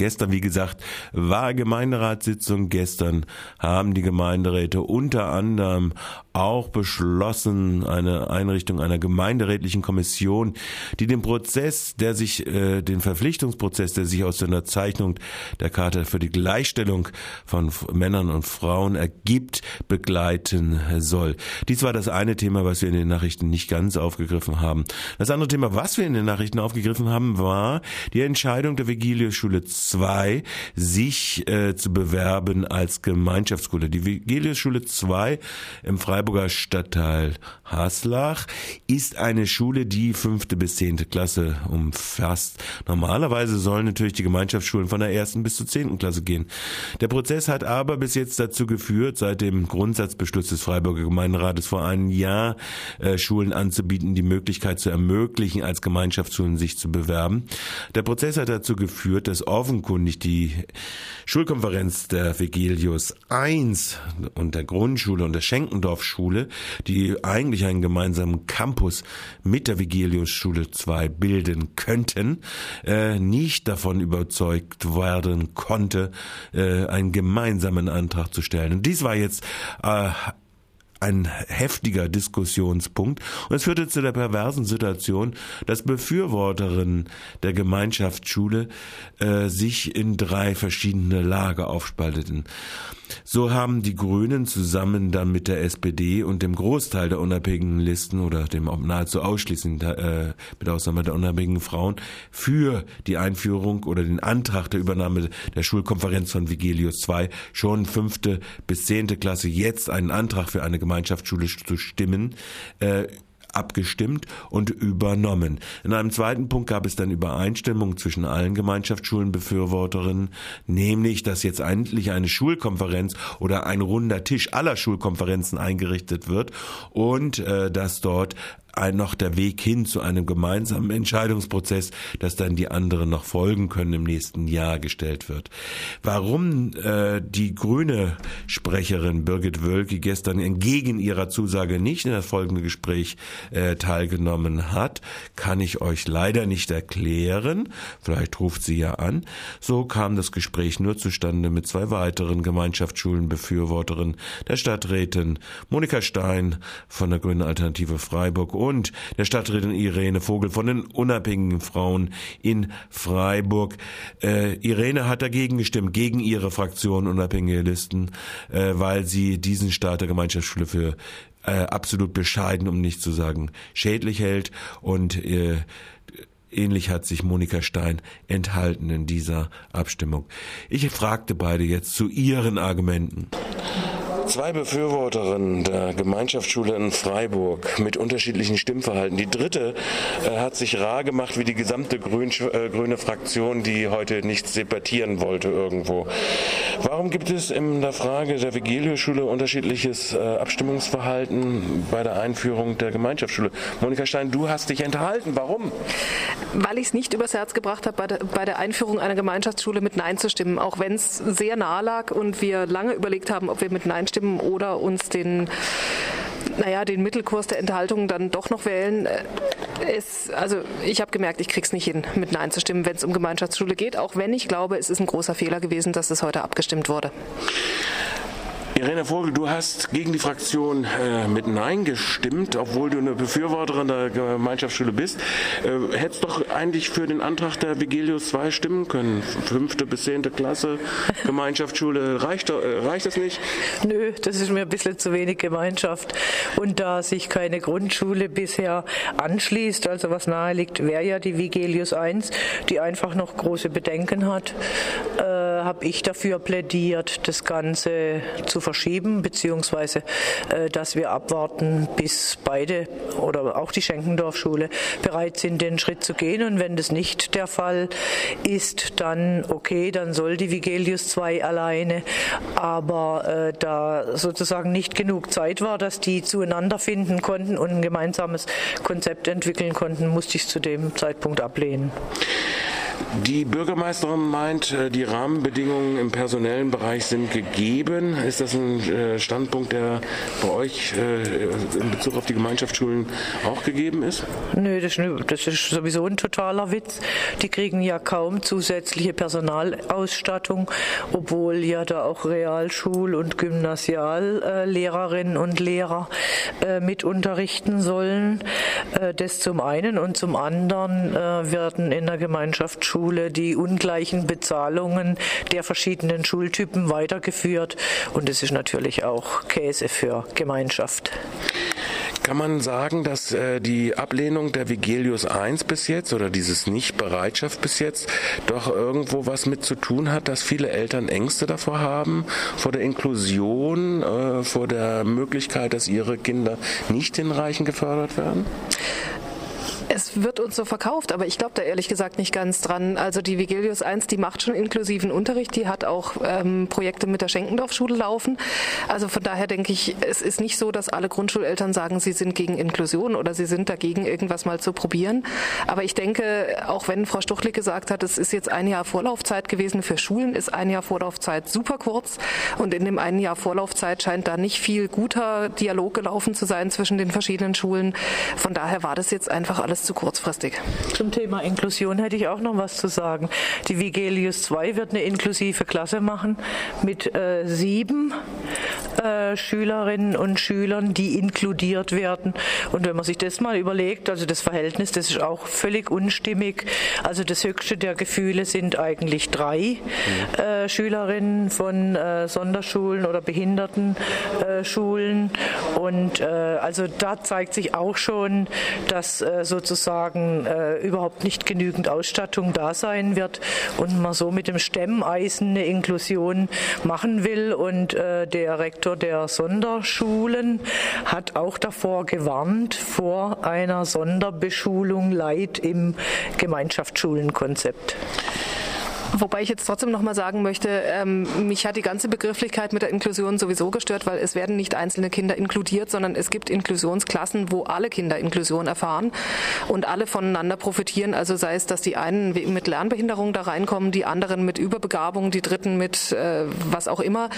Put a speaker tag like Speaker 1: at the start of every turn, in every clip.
Speaker 1: Gestern, wie gesagt, war Gemeinderatssitzung. Gestern haben die Gemeinderäte unter anderem auch beschlossen, eine Einrichtung einer gemeinderätlichen Kommission, die den Prozess, der sich, äh, den Verpflichtungsprozess, der sich aus der Unterzeichnung der Charta für die Gleichstellung von Männern und Frauen ergibt, begleiten soll. Dies war das eine Thema, was wir in den Nachrichten nicht ganz aufgegriffen haben. Das andere Thema, was wir in den Nachrichten aufgegriffen haben, war die Entscheidung der Vigilius-Schule 2, sich äh, zu bewerben als Gemeinschaftsschule. Die Vigilius-Schule 2 im Freiburger Stadtteil Haslach ist eine Schule, die fünfte bis zehnte Klasse umfasst. Normalerweise sollen natürlich die Gemeinschaftsschulen von der ersten bis zur zehnten Klasse gehen. Der Prozess hat aber bis jetzt dazu geführt, seit dem Grundsatzbeschluss des Freiburger Gemeinderates vor einem Jahr, äh, Schulen anzubieten, die Möglichkeit zu ermöglichen, als Gemeinschaftsschulen sich zu bewerben. Der Prozess hat dazu geführt, dass offenkundig die Schulkonferenz der Vigilius 1 und der Grundschule und der Schenkendorfschule, die eigentlich einen gemeinsamen Campus mit der Vigilius Schule 2 bilden könnten, äh, nicht davon überzeugt werden konnte, äh, einen gemeinsamen Antrag zu stellen. Und dies war jetzt äh, ein heftiger Diskussionspunkt und es führte zu der perversen Situation, dass Befürworterinnen der Gemeinschaftsschule äh, sich in drei verschiedene Lager aufspalteten. So haben die Grünen zusammen dann mit der SPD und dem Großteil der unabhängigen Listen oder dem nahezu ausschließlich äh, mit Ausnahme der unabhängigen Frauen für die Einführung oder den Antrag der Übernahme der Schulkonferenz von Vigilius II schon fünfte bis zehnte Klasse jetzt einen Antrag für eine Gemeinschaftsschule zu stimmen. Äh, abgestimmt und übernommen. In einem zweiten Punkt gab es dann Übereinstimmung zwischen allen Gemeinschaftsschulenbefürworterinnen, nämlich, dass jetzt endlich eine Schulkonferenz oder ein runder Tisch aller Schulkonferenzen eingerichtet wird und äh, dass dort noch der Weg hin zu einem gemeinsamen Entscheidungsprozess, dass dann die anderen noch folgen können im nächsten Jahr gestellt wird. Warum äh, die grüne Sprecherin Birgit Wölke gestern entgegen ihrer Zusage nicht in das folgende Gespräch äh, teilgenommen hat, kann ich euch leider nicht erklären. Vielleicht ruft sie ja an. So kam das Gespräch nur zustande mit zwei weiteren Gemeinschaftsschulenbefürworterinnen der Stadträtin Monika Stein von der Grünen Alternative Freiburg und der Stadträtin Irene Vogel von den unabhängigen Frauen in Freiburg. Äh, Irene hat dagegen gestimmt, gegen ihre Fraktion unabhängige Listen, äh, weil sie diesen Staat der Gemeinschaftsschule für äh, absolut bescheiden, um nicht zu sagen schädlich hält und äh, Ähnlich hat sich Monika Stein enthalten in dieser Abstimmung. Ich fragte beide jetzt zu ihren Argumenten. Zwei Befürworterinnen der Gemeinschaftsschule in Freiburg mit unterschiedlichen Stimmverhalten. Die dritte äh, hat sich rar gemacht wie die gesamte Grün, äh, grüne Fraktion, die heute nicht debattieren wollte irgendwo. Warum gibt es in der Frage der Vigilio-Schule unterschiedliches äh, Abstimmungsverhalten bei der Einführung der Gemeinschaftsschule? Monika Stein, du hast dich enthalten. Warum?
Speaker 2: Weil ich es nicht übers Herz gebracht habe, bei der, bei der Einführung einer Gemeinschaftsschule mit Nein zu stimmen, auch wenn es sehr nah lag und wir lange überlegt haben, ob wir mit Nein stimmen abstimmen oder uns den naja, den Mittelkurs der Enthaltung dann doch noch wählen. Es, also ich habe gemerkt, ich krieg's nicht hin, mit Nein zu stimmen, wenn es um Gemeinschaftsschule geht, auch wenn ich glaube, es ist ein großer Fehler gewesen, dass es heute abgestimmt wurde.
Speaker 1: Irene Vogel, du hast gegen die Fraktion äh, mit Nein gestimmt, obwohl du eine Befürworterin der Gemeinschaftsschule bist. Äh, hättest doch eigentlich für den Antrag der Vigilius 2 stimmen können. Fünfte bis zehnte Klasse, Gemeinschaftsschule, reicht, äh, reicht das nicht?
Speaker 3: Nö, das ist mir ein bisschen zu wenig Gemeinschaft. Und da sich keine Grundschule bisher anschließt, also was nahe liegt, wäre ja die Vigilius 1, die einfach noch große Bedenken hat, äh, habe ich dafür plädiert, das Ganze zu verschieben, beziehungsweise äh, dass wir abwarten, bis beide oder auch die Schenkendorfschule bereit sind, den Schritt zu gehen. Und wenn das nicht der Fall ist, dann okay, dann soll die Vigelius 2 alleine. Aber äh, da sozusagen nicht genug Zeit war, dass die zueinander finden konnten und ein gemeinsames Konzept entwickeln konnten, musste ich es zu dem Zeitpunkt ablehnen.
Speaker 1: Die Bürgermeisterin meint, äh, die Rahmenbedingungen im personellen Bereich sind gegeben. Ist das ein äh, Standpunkt, der bei euch äh, in Bezug auf die Gemeinschaftsschulen auch gegeben ist?
Speaker 3: Nö, das ist, sowieso ein totaler Witz. Die kriegen ja kaum zusätzliche Personalausstattung, obwohl ja da auch Realschul- und Gymnasiallehrerinnen und Lehrer mit unterrichten sollen. Das zum einen und zum anderen werden in der Gemeinschaftsschule Schule die ungleichen Bezahlungen der verschiedenen Schultypen weitergeführt. Und es ist natürlich auch Käse für Gemeinschaft.
Speaker 1: Kann man sagen, dass äh, die Ablehnung der Vigelius I bis jetzt oder dieses Nichtbereitschaft bis jetzt doch irgendwo was mit zu tun hat, dass viele Eltern Ängste davor haben, vor der Inklusion, äh, vor der Möglichkeit, dass ihre Kinder nicht in Reichen gefördert werden?
Speaker 2: Es wird uns so verkauft, aber ich glaube da ehrlich gesagt nicht ganz dran. Also die Vigilius 1, die macht schon inklusiven Unterricht, die hat auch ähm, Projekte mit der Schenkendorf-Schule laufen. Also von daher denke ich, es ist nicht so, dass alle Grundschuleltern sagen, sie sind gegen Inklusion oder sie sind dagegen, irgendwas mal zu probieren. Aber ich denke, auch wenn Frau Stuchlik gesagt hat, es ist jetzt ein Jahr Vorlaufzeit gewesen für Schulen, ist ein Jahr Vorlaufzeit super kurz und in dem einen Jahr Vorlaufzeit scheint da nicht viel guter Dialog gelaufen zu sein zwischen den verschiedenen Schulen. Von daher war das jetzt einfach alles alles zu kurzfristig.
Speaker 3: Zum Thema Inklusion hätte ich auch noch was zu sagen. Die Vigelius 2 wird eine inklusive Klasse machen mit äh, sieben äh, Schülerinnen und Schülern, die inkludiert werden. Und wenn man sich das mal überlegt, also das Verhältnis, das ist auch völlig unstimmig. Also das höchste der Gefühle sind eigentlich drei mhm. äh, Schülerinnen von äh, Sonderschulen oder Behindertenschulen. Und äh, also da zeigt sich auch schon, dass äh, sozusagen äh, überhaupt nicht genügend Ausstattung da sein wird und man so mit dem Stemmeisen eine Inklusion machen will. Und äh, der Rektor der Sonderschulen hat auch davor gewarnt, vor einer Sonderbeschulung Leid im Gemeinschaftsschulenkonzept.
Speaker 2: Wobei ich jetzt trotzdem noch mal sagen möchte, ähm, mich hat die ganze Begrifflichkeit mit der Inklusion sowieso gestört, weil es werden nicht einzelne Kinder inkludiert, sondern es gibt Inklusionsklassen, wo alle Kinder Inklusion erfahren und alle voneinander profitieren. Also sei es, dass die einen mit Lernbehinderung da reinkommen, die anderen mit Überbegabung, die dritten mit äh, was auch immer.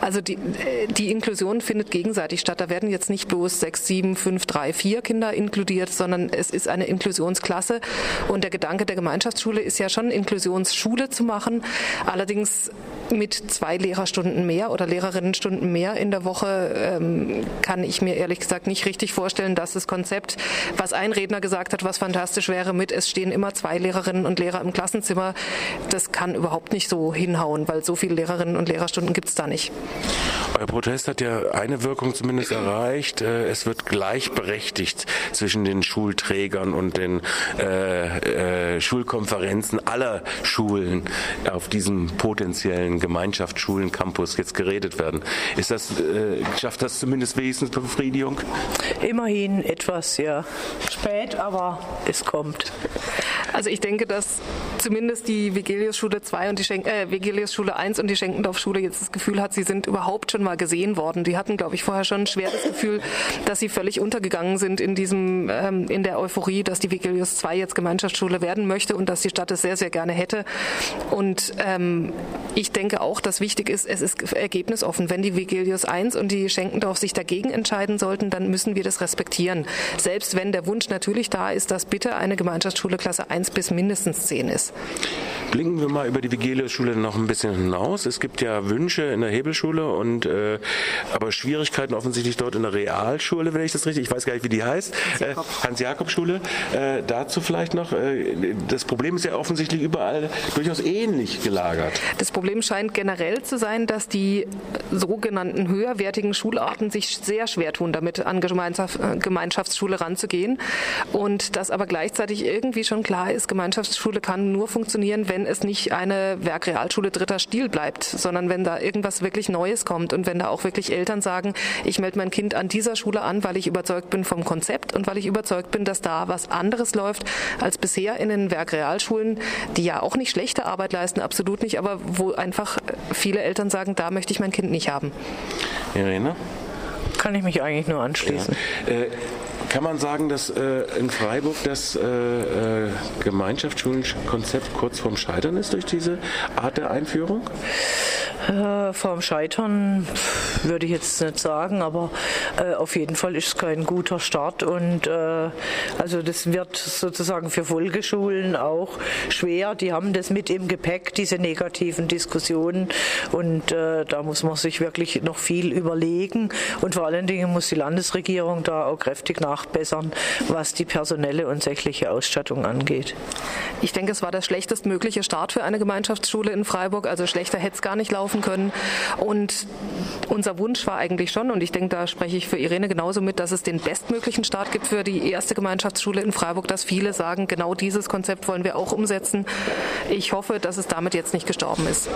Speaker 2: Also die, äh, die Inklusion findet gegenseitig statt. Da werden jetzt nicht bloß sechs, sieben, fünf, drei, vier Kinder inkludiert, sondern es ist eine Inklusionsklasse. Und der Gedanke der Gemeinschaftsschule ist ja schon Inklusionsschule zu machen. Allerdings mit zwei Lehrerstunden mehr oder Lehrerinnenstunden mehr in der Woche ähm, kann ich mir ehrlich gesagt nicht richtig vorstellen, dass das Konzept, was ein Redner gesagt hat, was fantastisch wäre, mit es stehen immer zwei Lehrerinnen und Lehrer im Klassenzimmer, das kann überhaupt nicht so hinhauen, weil so viele Lehrerinnen und Lehrerstunden gibt es da nicht.
Speaker 1: Euer Protest hat ja eine Wirkung zumindest erreicht. Äh, es wird gleichberechtigt zwischen den Schulträgern und den äh, äh, Schulkonferenzen aller Schulen auf diesem potenziellen Gemeinschaftsschulen-Campus jetzt geredet werden. Ist das, äh, schafft das zumindest wenigstens Befriedigung?
Speaker 3: Immerhin etwas, ja. Spät, aber es kommt.
Speaker 2: Also ich denke, dass zumindest die Vigelius-Schule 2 und die Schenk äh, Vigelius-Schule 1 und die Schenkendorf-Schule jetzt das Gefühl hat, sie sind überhaupt schon mal gesehen worden. Die hatten, glaube ich, vorher schon ein schweres Gefühl, dass sie völlig untergegangen sind in diesem, ähm, in der Euphorie, dass die Vigelius 2 jetzt Gemeinschaftsschule werden möchte und dass die Stadt es sehr, sehr gerne hätte. Und ähm, ich denke auch, dass wichtig ist, es ist ergebnisoffen. Wenn die Vigilius 1 und die Schenkendorf sich dagegen entscheiden sollten, dann müssen wir das respektieren. Selbst wenn der Wunsch natürlich da ist, dass bitte eine Gemeinschaftsschule Klasse 1 bis mindestens 10 ist.
Speaker 1: Blinken wir mal über die Vigilius-Schule noch ein bisschen hinaus. Es gibt ja Wünsche in der Hebelschule und äh, aber Schwierigkeiten offensichtlich dort in der Realschule, wenn ich das richtig, ich weiß gar nicht, wie die heißt, Hans-Jakob-Schule. Äh, äh, dazu vielleicht noch. Äh, das Problem ist ja offensichtlich überall durchaus ähnlich gelagert.
Speaker 2: Das Problem scheint generell zu sein, dass die sogenannten höherwertigen Schularten sich sehr schwer tun, damit an Gemeinschaft, äh, Gemeinschaftsschule ranzugehen. Und dass aber gleichzeitig irgendwie schon klar ist, Gemeinschaftsschule kann nur funktionieren, wenn es nicht eine Werkrealschule dritter Stil bleibt, sondern wenn da irgendwas wirklich Neues kommt und wenn da auch wirklich Eltern sagen, ich melde mein Kind an dieser Schule an, weil ich überzeugt bin vom Konzept und weil ich überzeugt bin, dass da was anderes läuft als bisher in den Werkrealschulen, die ja auch nicht schlechte Arbeit leisten, absolut nicht, aber wo einfach viele Eltern sagen, da möchte ich mein Kind nicht haben.
Speaker 1: Irene?
Speaker 3: Kann ich mich eigentlich nur anschließen.
Speaker 1: Ja. Äh, Kann man sagen, dass äh, in Freiburg das äh, äh, Gemeinschaftsschulenkonzept kurz vorm Scheitern ist durch diese Art der Einführung?
Speaker 3: Äh, vorm Scheitern würde ich jetzt nicht sagen, aber äh, auf jeden Fall ist es kein guter Start und äh, also das wird sozusagen für Folgeschulen auch schwer. Die haben das mit im Gepäck, diese negativen Diskussionen und äh, da muss man sich wirklich noch viel überlegen und vor allen Dingen muss die Landesregierung da auch kräftig nachbessern, was die personelle und sächliche Ausstattung angeht.
Speaker 2: Ich denke, es war der schlechtestmögliche Start für eine Gemeinschaftsschule in Freiburg, also schlechter hätte es gar nicht laufen laufen können. Und unser Wunsch war eigentlich schon, und ich denke, da spreche ich für Irene genauso mit, dass es den bestmöglichen Start gibt für die erste Gemeinschaftsschule in Freiburg, dass viele sagen, genau dieses Konzept wollen wir auch umsetzen. Ich hoffe, dass es damit jetzt nicht gestorben ist.